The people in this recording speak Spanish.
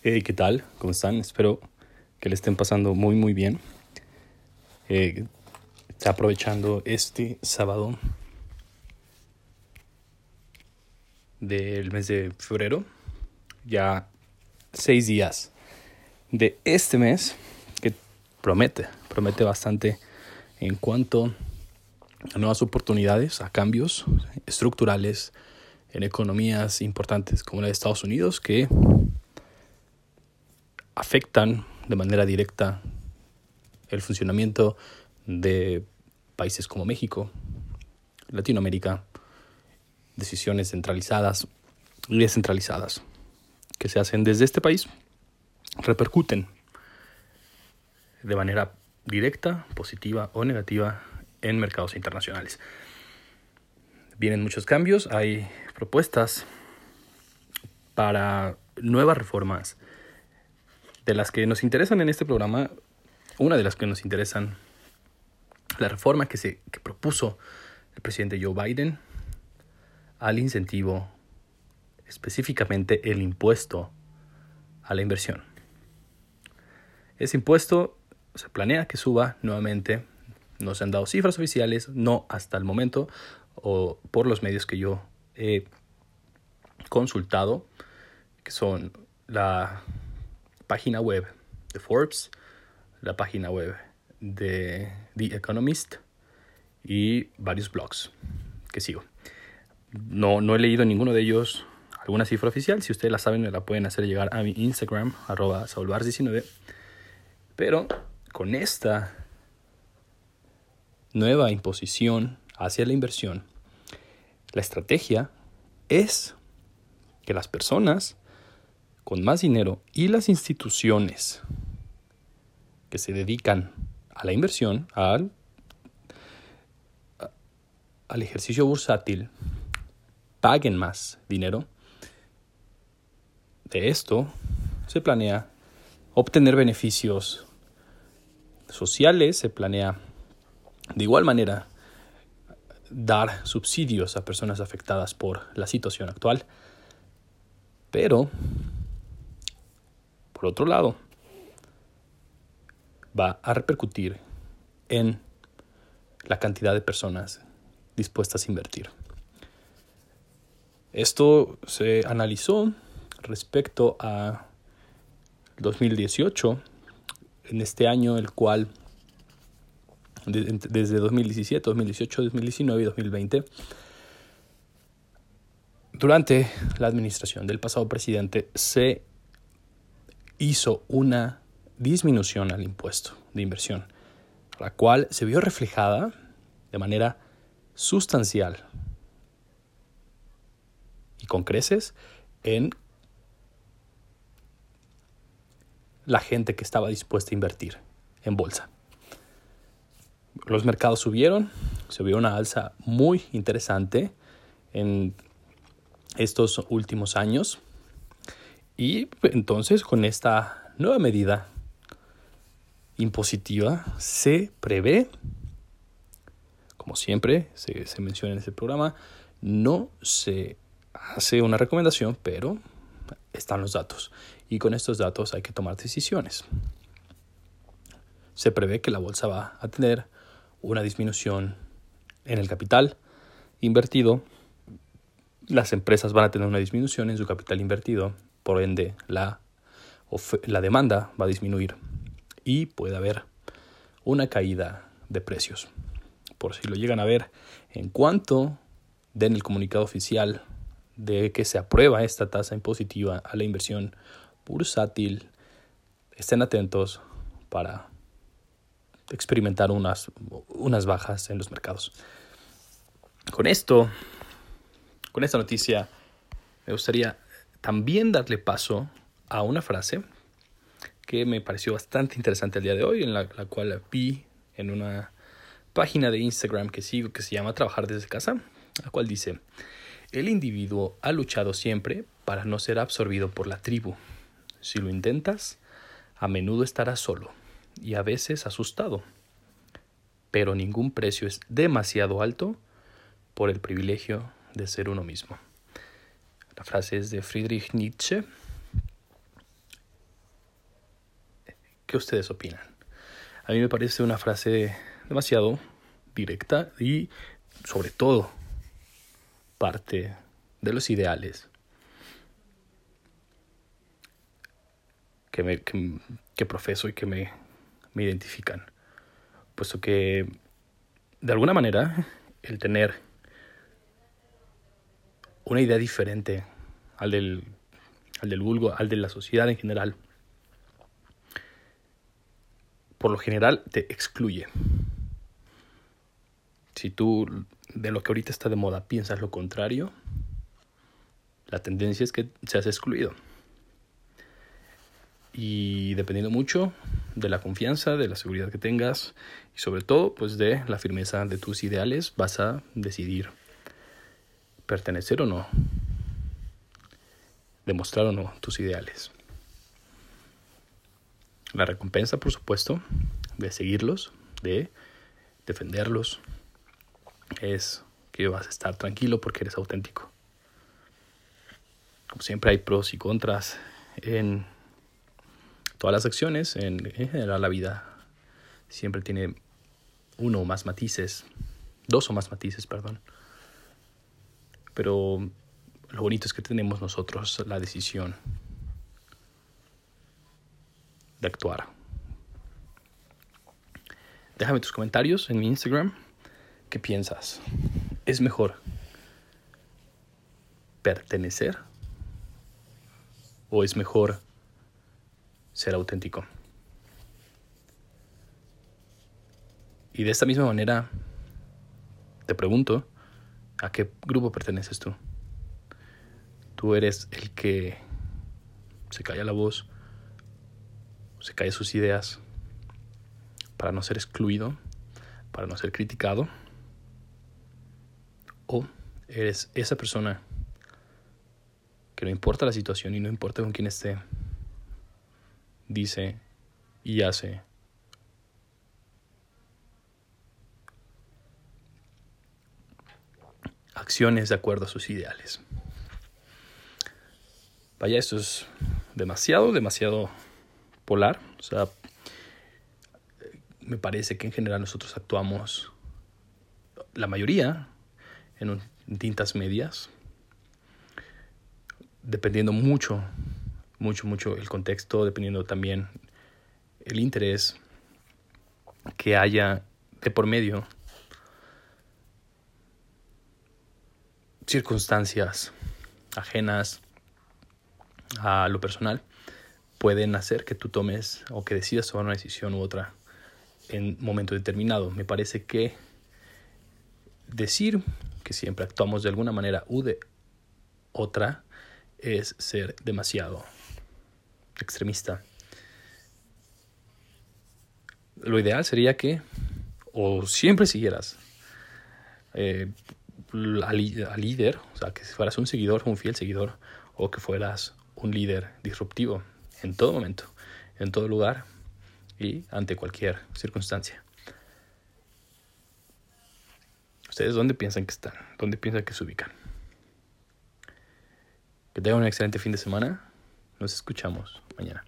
Hey, ¿qué tal? ¿Cómo están? Espero que le estén pasando muy, muy bien. Eh, está aprovechando este sábado del mes de febrero, ya seis días de este mes que promete, promete bastante en cuanto a nuevas oportunidades, a cambios estructurales en economías importantes como la de Estados Unidos que afectan de manera directa el funcionamiento de países como México, Latinoamérica, decisiones centralizadas y descentralizadas que se hacen desde este país repercuten de manera directa, positiva o negativa en mercados internacionales. Vienen muchos cambios, hay propuestas para nuevas reformas de las que nos interesan en este programa, una de las que nos interesan, la reforma que se que propuso el presidente Joe Biden al incentivo, específicamente el impuesto a la inversión. Ese impuesto se planea que suba nuevamente, no se han dado cifras oficiales, no hasta el momento, o por los medios que yo he consultado, que son la página web de Forbes, la página web de The Economist y varios blogs que sigo. No, no he leído ninguno de ellos alguna cifra oficial. Si ustedes la saben, me la pueden hacer llegar a mi Instagram, arroba 19 Pero con esta nueva imposición hacia la inversión, la estrategia es que las personas con más dinero y las instituciones que se dedican a la inversión, al, al ejercicio bursátil, paguen más dinero. De esto se planea obtener beneficios sociales, se planea de igual manera dar subsidios a personas afectadas por la situación actual, pero por otro lado, va a repercutir en la cantidad de personas dispuestas a invertir. Esto se analizó respecto a 2018, en este año el cual desde 2017, 2018, 2019 y 2020, durante la administración del pasado presidente se hizo una disminución al impuesto de inversión, la cual se vio reflejada de manera sustancial y con creces en la gente que estaba dispuesta a invertir en bolsa. Los mercados subieron, se vio una alza muy interesante en estos últimos años y entonces con esta nueva medida impositiva se prevé, como siempre se, menciona en este programa, no se hace una recomendación, pero están los datos. Y con estos datos hay que tomar decisiones. Se prevé que la bolsa va a tener una disminución en el capital invertido. Las empresas van a tener una disminución en su capital invertido por ende la, la demanda va a disminuir y puede haber una caída de precios. Por si lo llegan a ver, en cuanto den el comunicado oficial de que se aprueba esta tasa impositiva a la inversión bursátil, estén atentos para experimentar unas, unas bajas en los mercados. Con esto, con esta noticia, me gustaría también darle paso a una frase que me pareció bastante interesante el día de hoy, en la, la cual vi en una página de Instagram que sigo que se llama Trabajar desde casa, la cual dice, el individuo ha luchado siempre para no ser absorbido por la tribu. Si lo intentas, a menudo estarás solo y a veces asustado, pero ningún precio es demasiado alto por el privilegio de ser uno mismo. La frase es de Friedrich Nietzsche ¿Qué ustedes opinan? A mí me parece una frase demasiado directa y sobre todo parte de los ideales que, me, que, profeso y que me, me identifican. Puesto que, de alguna manera, el tener una idea diferente al del, al del vulgo, al de la sociedad en general, por lo general te excluye. Si tú de lo que ahorita está de moda piensas lo contrario, la tendencia es que seas excluido. Y dependiendo mucho de la confianza, de la seguridad que tengas y sobre todo pues de la firmeza de tus ideales, vas a decidir pertenecer o no, demostrar o no tus ideales. La recompensa, por supuesto, de seguirlos, de defenderlos, es que vas a estar tranquilo porque eres auténtico. Como siempre hay pros y contras en todas las acciones, en, general la vida siempre tiene uno o más matices, dos o más matices, perdón. Pero lo bonito es que tenemos nosotros la decisión de actuar. Déjame tus comentarios en mi Instagram. ¿Qué piensas? ¿Es mejor pertenecer o es mejor ser auténtico? Y de esta misma manera te pregunto, ¿a qué grupo perteneces tú? ¿Tú eres el que se calla la voz, se calla sus ideas para no ser excluido, para no ser criticado? ¿O eres esa persona que no importa la situación y no importa con quién esté, dice y hace acciones de acuerdo a sus ideales. Vaya, esto es demasiado, demasiado polar. O sea, me parece que en general nosotros actuamos, la mayoría, en, tintas medias, dependiendo mucho, mucho, mucho el contexto, dependiendo también el interés que haya de por medio, circunstancias ajenas a lo personal pueden hacer que tú tomes o que decidas tomar una decisión u otra en momento determinado. Me parece que decir que siempre actuamos de alguna manera u de otra es ser demasiado extremista. Lo ideal sería que o siempre siguieras eh, al, líder, o sea, que fueras un seguidor, un fiel seguidor, o que fueras un líder disruptivo en todo momento, en todo lugar y ante cualquier circunstancia. ¿Ustedes dónde piensan que están? ¿Dónde piensan que se ubican? Que tengan un excelente fin de semana. Nos escuchamos mañana.